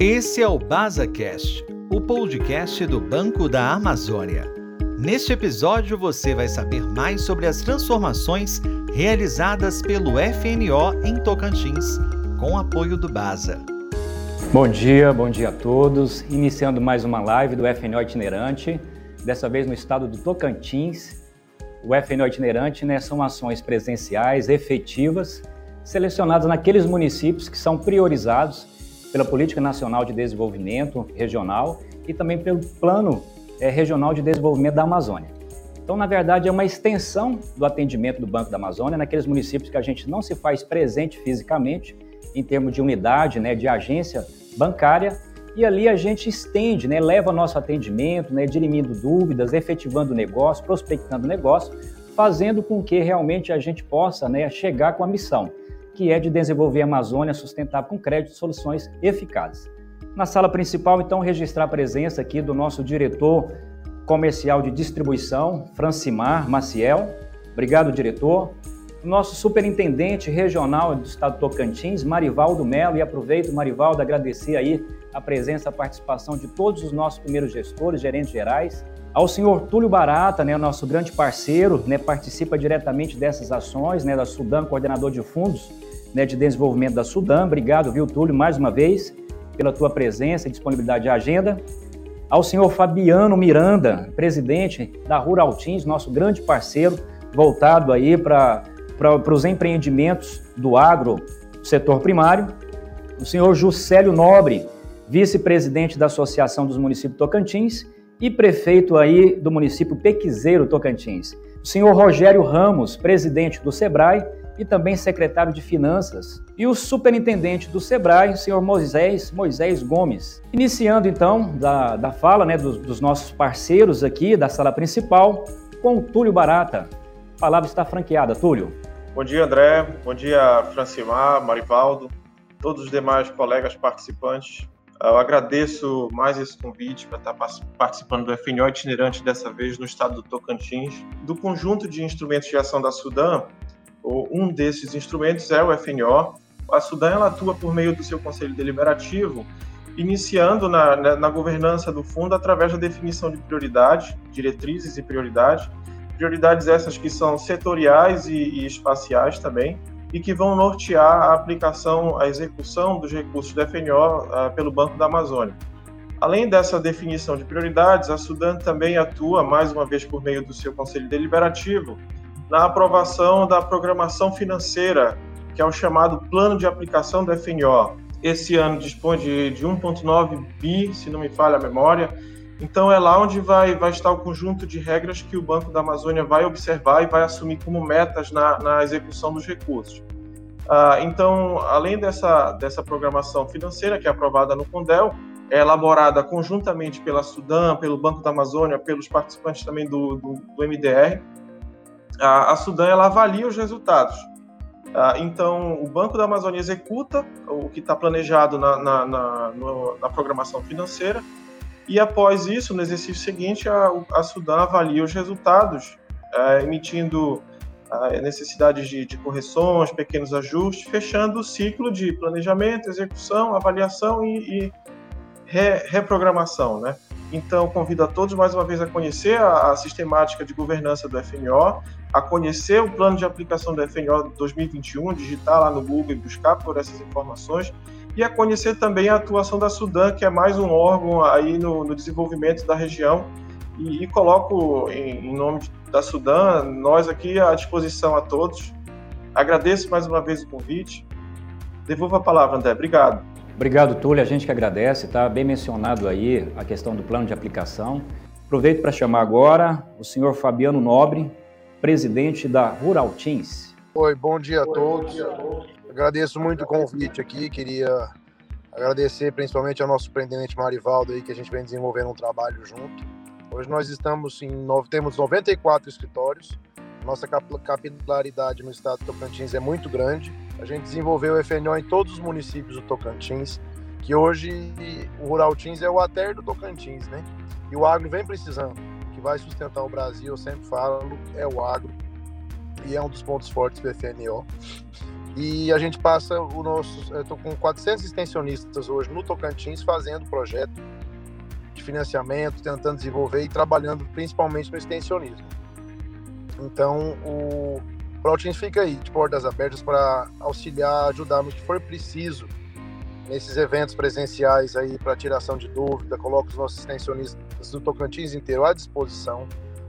Esse é o BazaCast, o podcast do Banco da Amazônia. Neste episódio você vai saber mais sobre as transformações realizadas pelo FNO em Tocantins, com apoio do Baza. Bom dia, bom dia a todos. Iniciando mais uma live do FNO itinerante, dessa vez no estado do Tocantins. O FNO itinerante né, são ações presenciais, efetivas, selecionadas naqueles municípios que são priorizados pela Política Nacional de Desenvolvimento Regional e também pelo Plano é, Regional de Desenvolvimento da Amazônia. Então, na verdade, é uma extensão do atendimento do Banco da Amazônia naqueles municípios que a gente não se faz presente fisicamente, em termos de unidade, né, de agência bancária, e ali a gente estende, né, leva nosso atendimento, né, dirimindo dúvidas, efetivando negócio, prospectando negócio, fazendo com que realmente a gente possa né, chegar com a missão que é de desenvolver a Amazônia sustentável com crédito e soluções eficazes. Na sala principal, então, registrar a presença aqui do nosso diretor comercial de distribuição, Francimar Maciel. Obrigado, diretor. Nosso superintendente regional do estado de Tocantins, Marivaldo Melo, e aproveito, Marivaldo, agradecer aí a presença, a participação de todos os nossos primeiros gestores, gerentes gerais, ao senhor Túlio Barata, né, nosso grande parceiro, né, participa diretamente dessas ações, né, da Sudan, coordenador de fundos né, de desenvolvimento da Sudan. Obrigado, viu, Túlio, mais uma vez, pela tua presença e disponibilidade de agenda. Ao senhor Fabiano Miranda, presidente da Rural Teams, nosso grande parceiro, voltado aí para os empreendimentos do agro, setor primário. O senhor Juscelio Nobre, vice-presidente da Associação dos Municípios Tocantins e prefeito aí do município Pequizeiro, Tocantins. O senhor Rogério Ramos, presidente do SEBRAE e também secretário de Finanças. E o superintendente do SEBRAE, o senhor Moisés, Moisés Gomes. Iniciando então da, da fala né, dos, dos nossos parceiros aqui da sala principal, com o Túlio Barata. A palavra está franqueada, Túlio. Bom dia, André. Bom dia, Francimar, Marivaldo, todos os demais colegas participantes. Eu agradeço mais esse convite para estar participando do FNO itinerante dessa vez no estado do Tocantins. Do conjunto de instrumentos de ação da Sudan, um desses instrumentos é o FNO. A Sudan ela atua por meio do seu conselho deliberativo, iniciando na, na, na governança do fundo através da definição de prioridades, diretrizes e prioridades. Prioridades essas que são setoriais e, e espaciais também, e que vão nortear a aplicação, a execução dos recursos do FNO uh, ah, pelo Banco da Amazônia. Além dessa definição de prioridades, a Sudan também atua, mais uma vez por meio do seu Conselho Deliberativo, na aprovação da programação financeira, que é o chamado Plano de Aplicação do FNO. Esse ano dispõe de, de 1,9 bi, se não me falha a memória. Então é lá onde vai, vai estar o conjunto de regras que o Banco da Amazônia vai observar e vai assumir como metas na, na execução dos recursos. Ah, então, além dessa, dessa programação financeira que é aprovada no CONDEL, é elaborada conjuntamente pela Sudan, pelo Banco da Amazônia, pelos participantes também do, do, do MDR, a, a Sudan ela avalia os resultados. Ah, então, o Banco da Amazônia executa o que está planejado na, na, na, na, programação financeira, e após isso, no exercício seguinte, a, a Sudan avalia os resultados, é, emitindo é, necessidades de, de, correções, pequenos ajustes, fechando o ciclo de planejamento, execução, avaliação e, e re, reprogramação. Né? Então, convido a todos mais uma vez a conhecer a, a sistemática de governança do FNO, a conhecer o plano de aplicação do FNO 2021, digitar lá no Google e buscar por essas informações, e a conhecer também a atuação da Sudan, que é mais um órgão aí no, no desenvolvimento da região, e, e coloco em, em, nome da Sudan, nós aqui à disposição a todos. Agradeço mais uma vez o convite. Devolvo a palavra, André. Obrigado. Obrigado, Túlio. A gente que agradece, tá bem mencionado aí a questão do plano de aplicação. Aproveito para chamar agora o senhor Fabiano Nobre, presidente da Rural Teams. Oi, bom dia a todos. Agradeço muito o convite aqui. Queria agradecer principalmente ao nosso superintendente Marivaldo aí, que a gente vem desenvolvendo um trabalho junto. Hoje nós estamos em temos 94 escritórios. Nossa capilaridade no estado do Tocantins é muito grande. A gente desenvolveu o FNO em todos os municípios do Tocantins, que hoje o Rural Teams é o ATER do Tocantins, né? E o agro vem precisando vai sustentar o Brasil, eu sempre falo, é o agro. E é um dos pontos fortes do FNO. E a gente passa o nosso. Estou com 400 extensionistas hoje no Tocantins fazendo projeto de financiamento, tentando desenvolver e trabalhando principalmente no extensionismo. Então, o Protins fica aí, de portas abertas, para auxiliar, ajudar no que for preciso nesses eventos presenciais aí para tiração de dúvida. Coloco os nossos extensionistas do Tocantins inteiro à disposição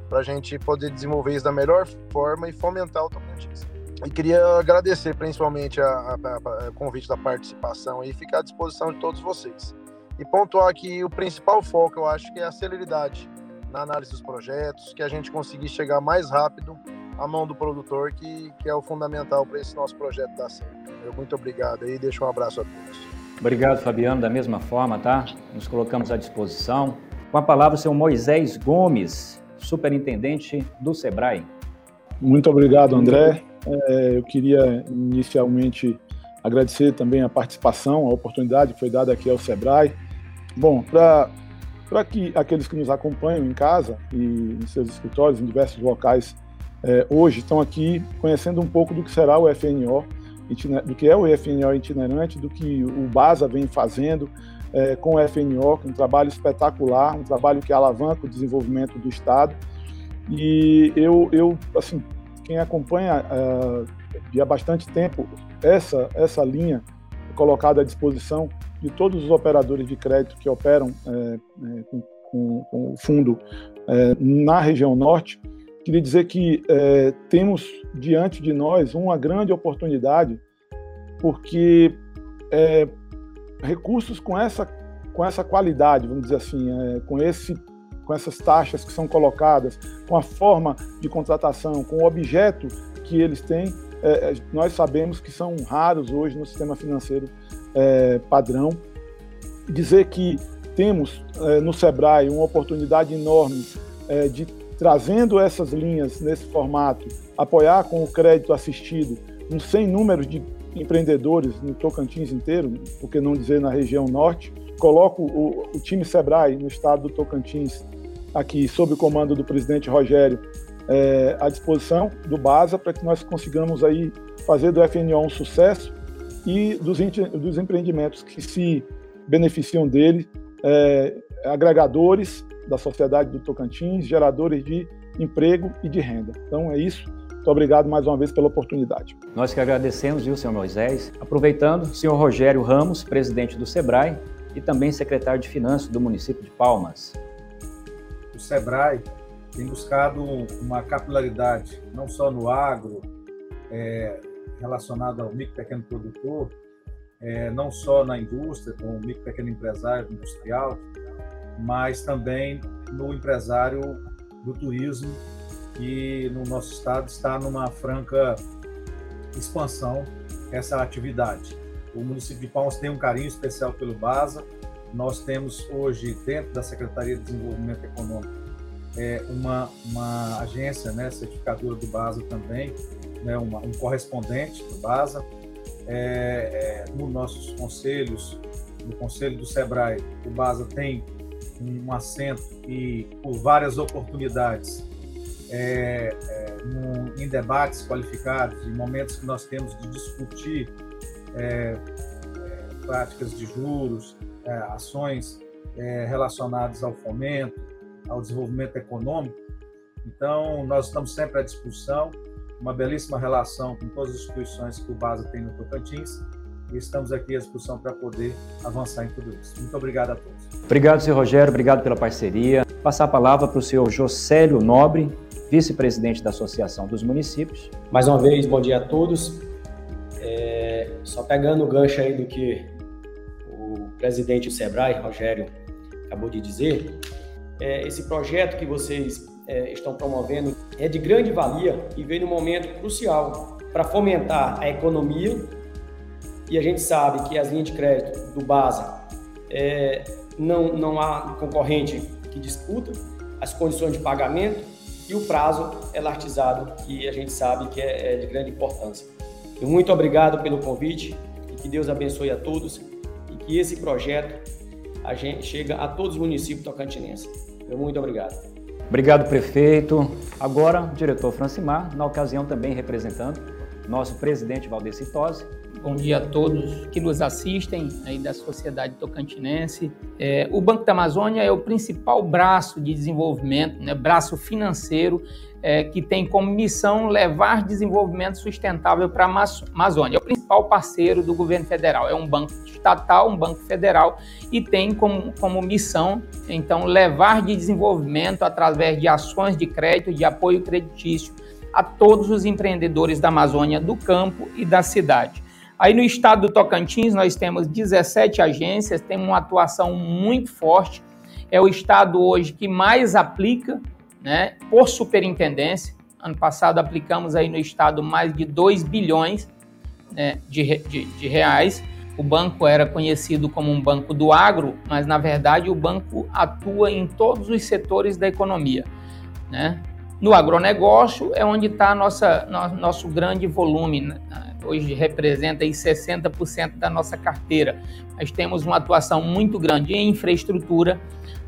para a gente poder desenvolver isso da melhor forma e fomentar o Tocantins. E queria agradecer principalmente o convite da participação e ficar à disposição de todos vocês. E pontuar que o principal foco, eu acho, que é a celeridade na análise dos projetos, que a gente conseguir chegar mais rápido à mão do produtor, que, que é o fundamental para esse nosso projeto dar certo. Muito obrigado e deixo um abraço a todos. Obrigado, Fabiano, da mesma forma, tá? Nos colocamos à disposição. Com a palavra, o senhor Moisés Gomes, superintendente do SEBRAE. Muito obrigado, André. É, eu queria inicialmente agradecer também a participação, a oportunidade que foi dada aqui ao SEBRAE. Bom, para que aqueles que nos acompanham em casa e em seus escritórios, em diversos locais, é, hoje estão aqui conhecendo um pouco do que será o FNO, do que é o FNO itinerante, do que o BASA vem fazendo é, com o FNO, um trabalho espetacular, um trabalho que alavanca o desenvolvimento do Estado. E eu, eu assim, quem acompanha uh, há bastante tempo essa, essa linha colocada à disposição de todos os operadores de crédito que operam é, é, com, com, com, o fundo é, na região norte, queria dizer que é, temos diante de nós uma grande oportunidade, porque é, recursos com essa, com essa qualidade, vamos dizer assim, é, com esse com essas taxas que são colocadas, com a forma de contratação, com o objeto que eles têm, é, é, nós sabemos que são raros hoje no sistema financeiro é, padrão. Dizer que temos é, no Sebrae uma oportunidade enorme é, de trazendo essas linhas nesse formato, apoiar com o crédito assistido um sem número de empreendedores no Tocantins inteiro, por que não dizer na região norte. Coloco o, o time Sebrae no estado do Tocantins aqui sob o comando do presidente Rogério é, à disposição do BASA para que nós consigamos aí fazer do FNO um sucesso e dos, dos empreendimentos que se beneficiam dele, é, agregadores da sociedade do Tocantins, geradores de emprego e de renda. Então é isso. Muito obrigado mais uma vez pela oportunidade. Nós que agradecemos, viu, senhor Moisés. Aproveitando, senhor Rogério Ramos, presidente do SEBRAE e também secretário de Finanças do município de Palmas o SEBRAE tem buscado uma capilaridade, não só no agro, é, relacionado ao micro e pequeno produtor, é, não só na indústria, com o micro e pequeno empresário industrial, mas também no empresário do turismo, que no nosso estado está numa franca expansão essa atividade. O município de Palmas tem um carinho especial pelo BASA, nós temos hoje, dentro da Secretaria de Desenvolvimento Econômico, é, uma, uma agência né, certificadora do BASA também, né, uma, um correspondente do BASA. É, é, nos nossos conselhos, no Conselho do SEBRAE, o BASA tem um assento e, por várias oportunidades, é, é, no, em debates qualificados, em momentos que nós temos de discutir é, é práticas de juros, é, ações é, relacionadas ao fomento, ao desenvolvimento econômico. Então, nós estamos sempre à disposição, uma belíssima relação com todas as instituições que o BASA tem no Tocantins e estamos aqui à disposição para poder avançar em tudo isso. Muito obrigado a todos. Obrigado, senhor Rogério, obrigado pela parceria. Passar a palavra para o senhor Josélio Nobre, vice-presidente da Associação dos Municípios. Mais uma vez, bom dia a todos. É, só pegando o gancho aí do que presidente do SEBRAE, Rogério, acabou de dizer, é, esse projeto que vocês é, estão promovendo é de grande valia e vem num momento crucial para fomentar a economia. E a gente sabe que as linhas de crédito do BASA é, não, não há concorrente que disputa as condições de pagamento e o prazo elartizado, que a gente sabe que é, é de grande importância. E muito obrigado pelo convite e que Deus abençoe a todos que esse projeto a gente chega a todos os municípios tocantinenses. muito obrigado. Obrigado, prefeito. Agora, diretor Francimar, na ocasião também representando nosso presidente Valdeci Tosi. Bom dia a todos que nos assistem aí da sociedade tocantinense. É, o Banco da Amazônia é o principal braço de desenvolvimento, né, braço financeiro é, que tem como missão levar desenvolvimento sustentável para a Amazônia. É o principal parceiro do governo federal. É um banco estatal, um banco federal, e tem como, como missão, então, levar de desenvolvimento através de ações de crédito, de apoio creditício a todos os empreendedores da Amazônia, do campo e da cidade. Aí no estado do Tocantins, nós temos 17 agências, temos uma atuação muito forte. É o estado hoje que mais aplica né, por superintendência. Ano passado aplicamos aí no estado mais de 2 bilhões né, de, de, de reais. O banco era conhecido como um banco do agro, mas na verdade o banco atua em todos os setores da economia. Né? No agronegócio é onde está nosso grande volume. Né? Hoje representa aí 60% da nossa carteira. Nós temos uma atuação muito grande em infraestrutura,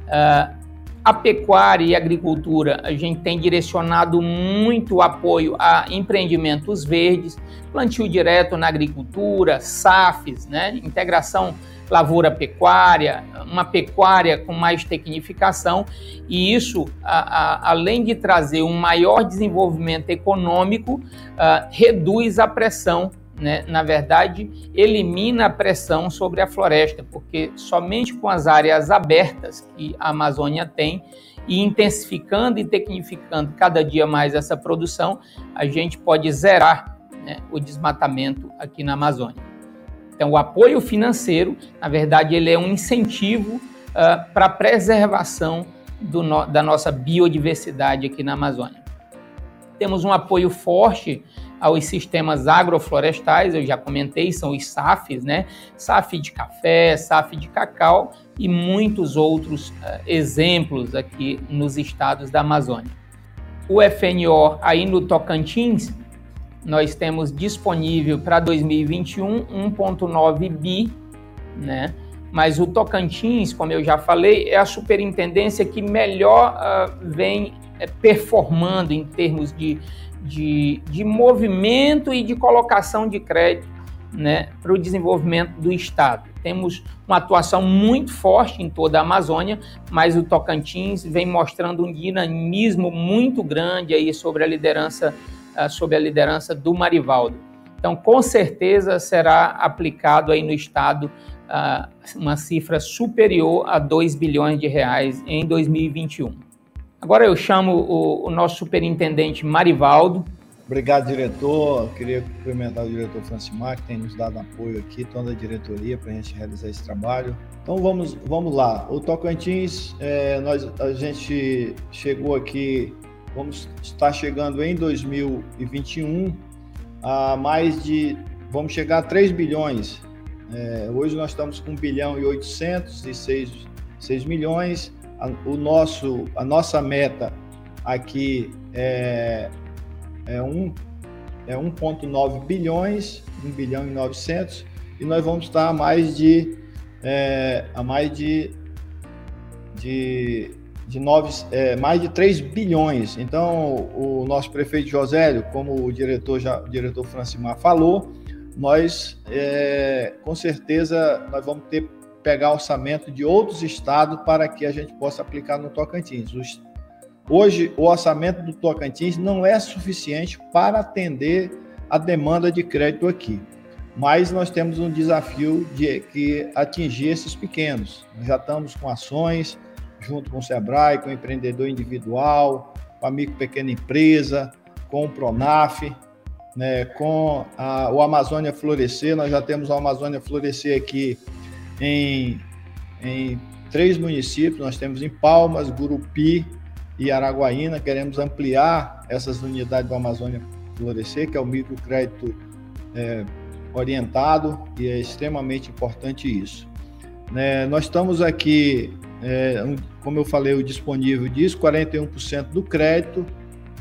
uh, a pecuária e a agricultura, a gente tem direcionado muito apoio a empreendimentos verdes, plantio direto na agricultura, SAFs, né? integração lavoura-pecuária, uma pecuária com mais tecnificação, e isso, a, a, além de trazer um maior desenvolvimento econômico, a, reduz a pressão né, na verdade, elimina a pressão sobre a floresta, porque somente com as áreas abertas que a Amazônia tem e intensificando e tecnificando cada dia mais essa produção, a gente pode zerar né, o desmatamento aqui na Amazônia. Então, o apoio financeiro, na verdade, ele é um incentivo uh, para a preservação no, da nossa biodiversidade aqui na Amazônia. Temos um apoio forte aos sistemas agroflorestais, eu já comentei, são os SAFs, né? SAF de café, SAF de cacau e muitos outros uh, exemplos aqui nos estados da Amazônia. O FNO aí no Tocantins, nós temos disponível para 2021 1.9 bi, né? Mas o Tocantins, como eu já falei, é a superintendência que melhor uh, vem uh, performando em termos de de, de movimento e de colocação de crédito né, para o desenvolvimento do Estado. Temos uma atuação muito forte em toda a Amazônia, mas o Tocantins vem mostrando um dinamismo muito grande aí sobre a liderança, sobre a liderança do Marivaldo. Então, com certeza será aplicado aí no Estado uma cifra superior a 2 bilhões de reais em 2021. Agora eu chamo o, o nosso superintendente Marivaldo. Obrigado, diretor. Queria cumprimentar o diretor Francimar, que tem nos dado apoio aqui, toda a diretoria, para a gente realizar esse trabalho. Então vamos, vamos lá. O Tocantins, é, nós, a gente chegou aqui, vamos estar chegando em 2021 a mais de, vamos chegar a 3 bilhões. É, hoje nós estamos com 1 bilhão e 806 6 milhões a, o nosso, a nossa meta aqui é, é, um, é 1,9 bilhões, 1 bilhão e 900, e nós vamos estar a mais de, é, a mais de, de, de nove, é, mais de 3 bilhões. Então, o nosso prefeito Josélio, como o diretor, já, o diretor Francimar falou, nós, é, com certeza, nós vamos ter pegar orçamento de outros estados para que a gente possa aplicar no Tocantins. Hoje, o orçamento do Tocantins não é suficiente para atender a demanda de crédito aqui, mas nós temos um desafio de que atingir esses pequenos. Nós já estamos com ações junto com o Sebrae, com o empreendedor individual, com a micro pequena empresa, com o Pronaf, né, com a, o Amazônia Florescer. Nós já temos o Amazônia Florescer aqui em, em três municípios, nós temos em Palmas, Gurupi e Araguaína, queremos ampliar essas unidades do Amazônia Florescer, que é o microcrédito é, orientado, e é extremamente importante isso. É, nós estamos aqui, é, como eu falei, o disponível diz 41% do crédito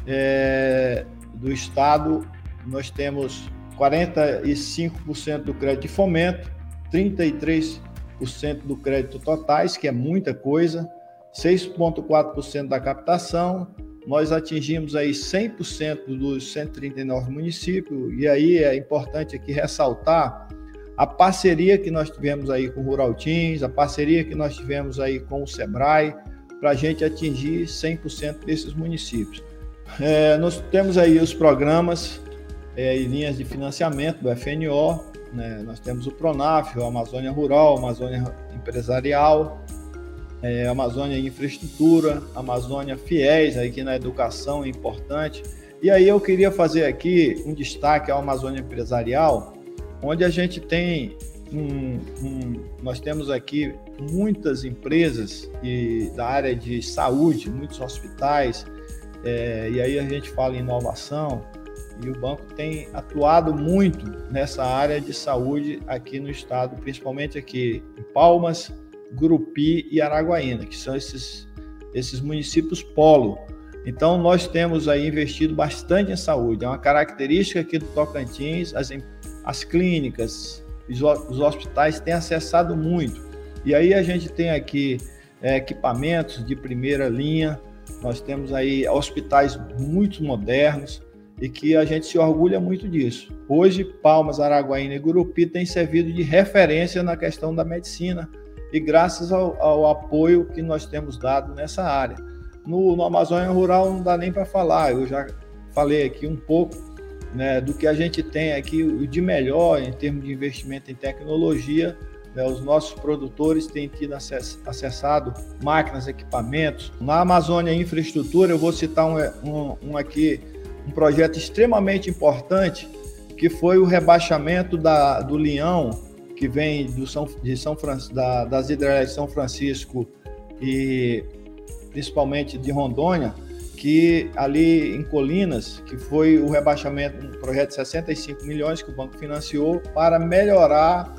é, do Estado, nós temos 45% do crédito de fomento, 33% do crédito totais, que é muita coisa, 6,4% da captação, nós atingimos aí 100% dos 139 municípios, e aí é importante aqui ressaltar a parceria que nós tivemos aí com o Rural Teams, a parceria que nós tivemos aí com o SEBRAE, para a gente atingir 100% desses municípios. É, nós temos aí os programas é, e linhas de financiamento do FNO, né? nós temos o PRONAF, o Amazônia Rural, Amazônia Empresarial, é, Amazônia Infraestrutura, Amazônia Fiéis, aqui na educação é importante. E aí eu queria fazer aqui um destaque ao Amazônia Empresarial, onde a gente tem um, um, nós temos aqui muitas empresas e, da área de saúde, muitos hospitais, é, e aí a gente fala em inovação, e o banco tem atuado muito nessa área de saúde aqui no estado, principalmente aqui em Palmas, Grupi e Araguaína, que são esses, esses municípios polo. Então, nós temos aí investido bastante em saúde. É uma característica aqui do Tocantins, as, as clínicas, os, os hospitais têm acessado muito. E aí a gente tem aqui é, equipamentos de primeira linha, nós temos aí hospitais muito modernos e que a gente se orgulha muito disso. Hoje, Palmas, Araguaína e Gurupi têm servido de referência na questão da medicina e graças ao, ao apoio que nós temos dado nessa área. No, no Amazônia Rural não dá nem para falar, eu já falei aqui um pouco né, do que a gente tem aqui de melhor em termos de investimento em tecnologia. Né, os nossos produtores têm tido acess, acessado máquinas, equipamentos. Na Amazônia Infraestrutura, eu vou citar um, um, um aqui, um projeto extremamente importante, que foi o rebaixamento da, do Leão, que vem do São, de São da, das hidrelétricas de São Francisco e principalmente de Rondônia, que ali em Colinas, que foi o rebaixamento, um projeto de 65 milhões que o banco financiou para melhorar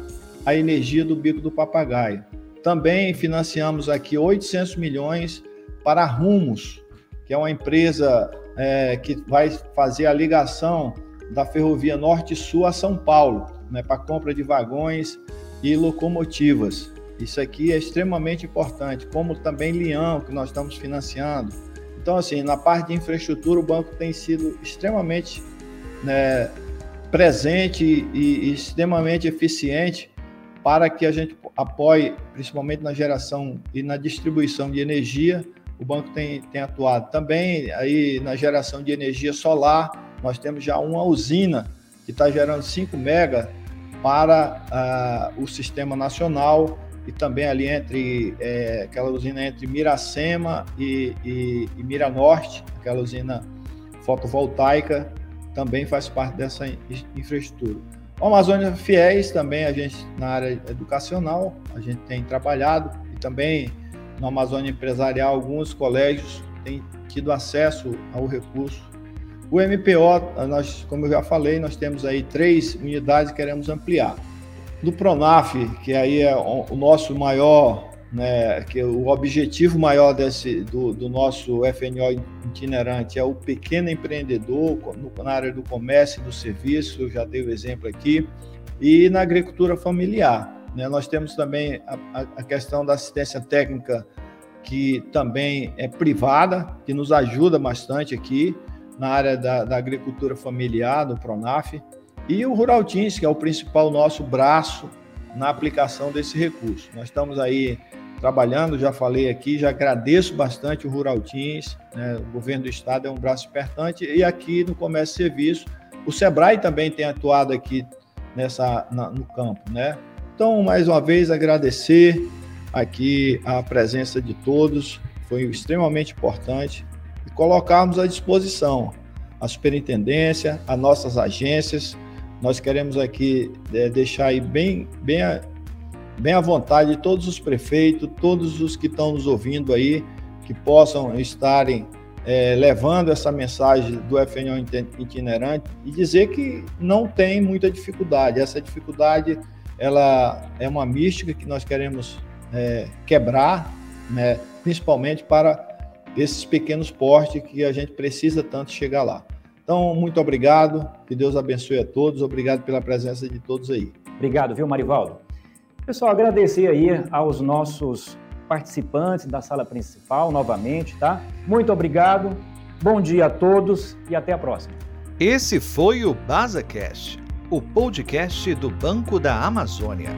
a energia do bico do papagaio. Também financiamos aqui 800 milhões para Rumos, que é uma empresa é, que vai fazer a ligação da ferrovia Norte-Sul a São Paulo, né, para compra de vagões e locomotivas. Isso aqui é extremamente importante, como também Leão, que nós estamos financiando então, assim, na parte de infraestrutura, o banco tem sido extremamente né, presente e, e extremamente eficiente para que a gente apoie, principalmente na geração e na distribuição de energia. O banco tem, tem atuado também aí na geração de energia solar. Nós temos já uma usina que está gerando 5 mega para uh, o sistema nacional e também ali entre é, aquela usina entre Miracema e, e, e Mira Norte, aquela usina fotovoltaica, também faz parte dessa infraestrutura. O Amazônia Fiéis também a gente na área educacional a gente tem trabalhado e também no Amazônia Empresarial alguns colégios têm tido acesso ao recurso. O MPO, nós, como eu já falei, nós temos aí três unidades que queremos ampliar do Pronaf, que aí é o nosso maior, né, que o objetivo maior desse, do, do nosso FNO itinerante é o pequeno empreendedor no, na área do comércio e do serviço, eu já dei o exemplo aqui, e na agricultura familiar. Né, nós temos também a, a questão da assistência técnica, que também é privada, que nos ajuda bastante aqui na área da, da agricultura familiar, do Pronaf. E o Rural Teams, que é o principal nosso braço na aplicação desse recurso. Nós estamos aí trabalhando, já falei aqui, já agradeço bastante o Rural Teams, né? o governo do estado é um braço importante, e aqui no Comércio e Serviço, o Sebrae também tem atuado aqui nessa, na, no campo, né? Então, mais uma vez, agradecer aqui a presença de todos, foi extremamente importante, e colocarmos à disposição a superintendência, as nossas agências, nós queremos aqui é, deixar aí bem, bem, bem à vontade todos os prefeitos, todos os que estão nos ouvindo aí, que possam estarem é, levando essa mensagem do FNO itinerante e dizer que não tem muita dificuldade. Essa dificuldade ela é uma mística que nós queremos é, quebrar, né, principalmente para esses pequenos portes que a gente precisa tanto chegar lá. Então, muito obrigado, que Deus abençoe a todos, obrigado pela presença de todos aí. Obrigado, viu, Marivaldo? Pessoal, agradecer aí aos nossos participantes da sala principal novamente, tá? Muito obrigado. Bom dia a todos e até a próxima. Esse foi o BasaCast, o podcast do Banco da Amazônia.